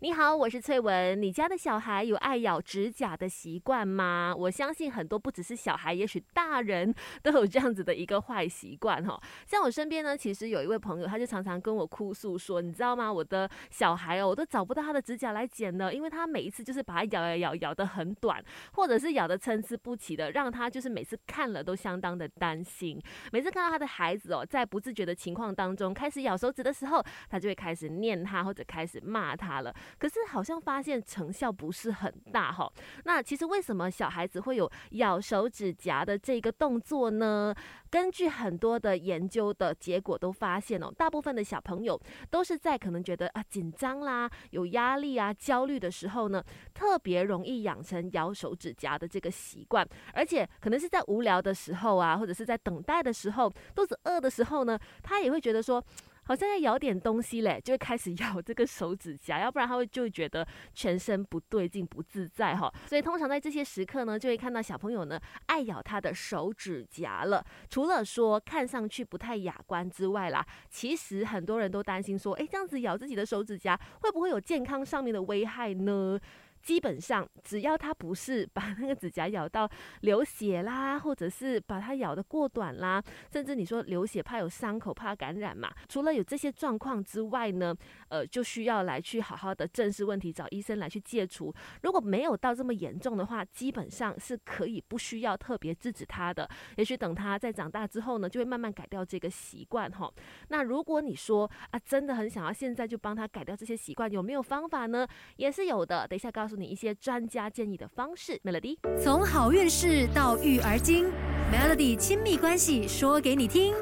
你好，我是翠文。你家的小孩有爱咬指甲的习惯吗？我相信很多不只是小孩，也许大人 都有这样子的一个坏习惯哈。像我身边呢，其实有一位朋友，他就常常跟我哭诉说，你知道吗？我的小孩哦，我都找不到他的指甲来剪了，因为他每一次就是把它咬咬咬咬得很短，或者是咬得参差不齐的，让他就是每次看了都相当的担心。每次看到他的孩子哦，在不自觉的情况当中开始咬手指的时候，他就会开始念他或者开始骂他了。可是好像发现成效不是很大哈。那其实为什么小孩子会有咬手指甲的这个动作呢？根据很多的研究的结果都发现哦，大部分的小朋友都是在可能觉得啊紧张啦、有压力啊、焦虑的时候呢，特别容易养成咬手指甲的这个习惯。而且可能是在无聊的时候啊，或者是在等待的时候、肚子饿的时候呢，他也会觉得说。好像在咬点东西嘞，就会开始 咬这个手指甲，要不然他会就会觉得全身不对劲、不自在哈。所以通常在这些时刻呢，就会看到小朋友呢爱咬他的手指甲了。除了说看上去不太雅观之外啦，其实很多人都担心说，哎，这样子咬自己的手指甲会不会有健康上面的危害呢？基本上，只要他不是把那个指甲咬到流血啦，或者是把它咬得过短啦，甚至你说流血怕有伤口怕感染嘛，除了有这些状况之外呢，呃，就需要来去好好的正视问题，找医生来去戒除。如果没有到这么严重的话，基本上是可以不需要特别制止他的。也许等他在长大之后呢，就会慢慢改掉这个习惯哈。那如果你说啊，真的很想要现在就帮他改掉这些习惯，有没有方法呢？也是有的。等一下。告诉你一些专家建议的方式，Melody。从好运势到育儿经，Melody 亲密关系说给你听。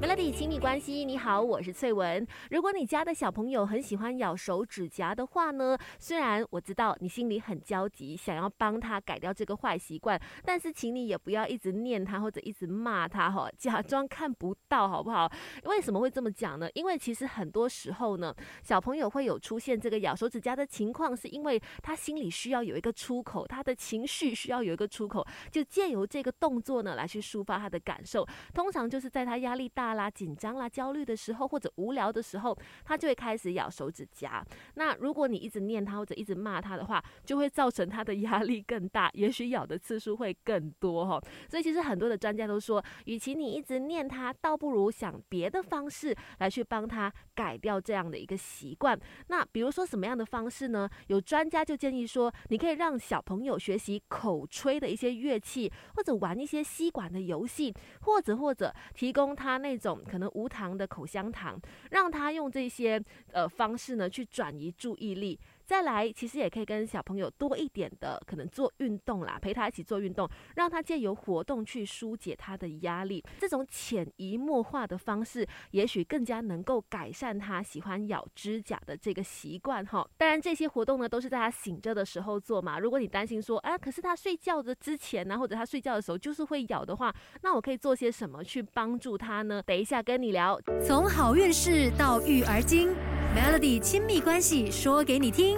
Melody 亲密关系，你好，我是翠文。如果你家的小朋友很喜欢咬手指甲的话呢，虽然我知道你心里很焦急，想要帮他改掉这个坏习惯，但是请你也不要一直念他或者一直骂他哈，假装看不到好不好？为什么会这么讲呢？因为其实很多时候呢，小朋友会有出现这个咬手指甲的情况，是因为他心里需要有一个出口，他的情绪需要有一个出口，就借由这个动作呢来去抒发他的感受。通常就是在他压力大。啦，紧张啦，焦虑的时候，或者无聊的时候，他就会开始咬手指甲。那如果你一直念他或者一直骂他的话，就会造成他的压力更大，也许咬的次数会更多哈。所以其实很多的专家都说，与其你一直念他，倒不如想别的方式来去帮他改掉这样的一个习惯。那比如说什么样的方式呢？有专家就建议说，你可以让小朋友学习口吹的一些乐器，或者玩一些吸管的游戏，或者或者提供他那。种可能无糖的口香糖，让他用这些呃方式呢去转移注意力。再来，其实也可以跟小朋友多一点的可能做运动啦，陪他一起做运动，让他借由活动去疏解他的压力。这种潜移默化的方式，也许更加能够改善他喜欢咬指甲的这个习惯哈。当然，这些活动呢都是在他醒着的时候做嘛。如果你担心说，啊，可是他睡觉的之前呢，或者他睡觉的时候就是会咬的话，那我可以做些什么去帮助他呢？等一下跟你聊。从好运势到育儿经。Melody 亲密关系说给你听。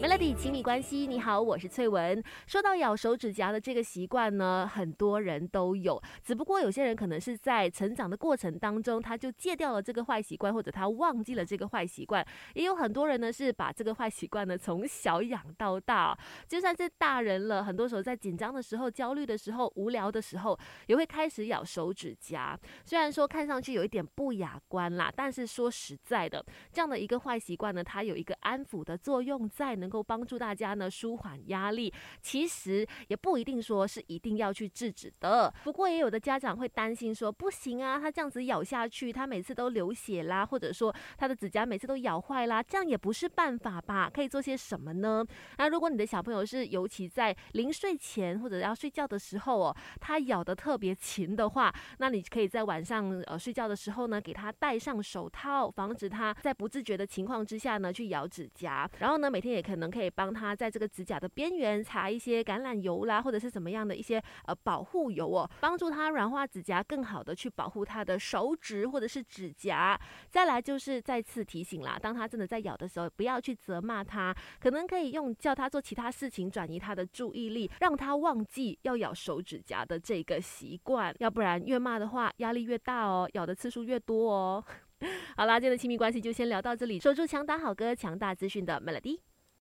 Melody 亲密关系，你好，我是翠文。说到咬手指甲的这个习惯呢，很多人都有，只不过有些人可能是在成长的过程当中，他就戒掉了这个坏习惯，或者他忘记了这个坏习惯。也有很多人呢，是把这个坏习惯呢从小养到大，就算是大人了，很多时候在紧张的时候、焦虑的时候、无聊的时候，也会开始咬手指甲。虽然说看上去有一点不雅观啦，但是说实在的，这样的一个坏习惯呢，它有一个安抚的作用在能。能够帮助大家呢舒缓压力，其实也不一定说是一定要去制止的。不过也有的家长会担心说，不行啊，他这样子咬下去，他每次都流血啦，或者说他的指甲每次都咬坏啦，这样也不是办法吧？可以做些什么呢？那如果你的小朋友是尤其在临睡前或者要睡觉的时候哦，他咬的特别勤的话，那你可以在晚上呃睡觉的时候呢，给他戴上手套，防止他在不自觉的情况之下呢去咬指甲。然后呢，每天也可以。能可以帮他在这个指甲的边缘擦一些橄榄油啦，或者是怎么样的一些呃保护油哦，帮助他软化指甲，更好的去保护他的手指或者是指甲。再来就是再次提醒啦，当他真的在咬的时候，不要去责骂他，可能可以用叫他做其他事情转移他的注意力，让他忘记要咬手指甲的这个习惯。要不然越骂的话，压力越大哦，咬的次数越多哦。好啦，今天的亲密关系就先聊到这里。守住强打好歌，强大资讯的 Melody。